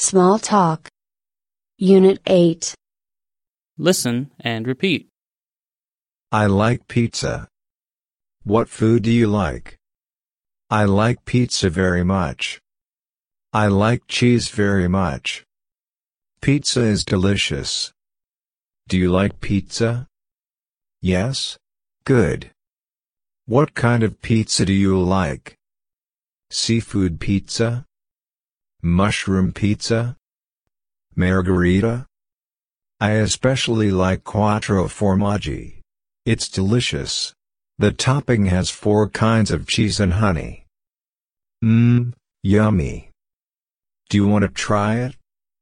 Small Talk. Unit 8. Listen and repeat. I like pizza. What food do you like? I like pizza very much. I like cheese very much. Pizza is delicious. Do you like pizza? Yes? Good. What kind of pizza do you like? Seafood pizza? Mushroom pizza? Margherita? I especially like quattro formaggi. It's delicious. The topping has four kinds of cheese and honey. Mmm, yummy. Do you want to try it?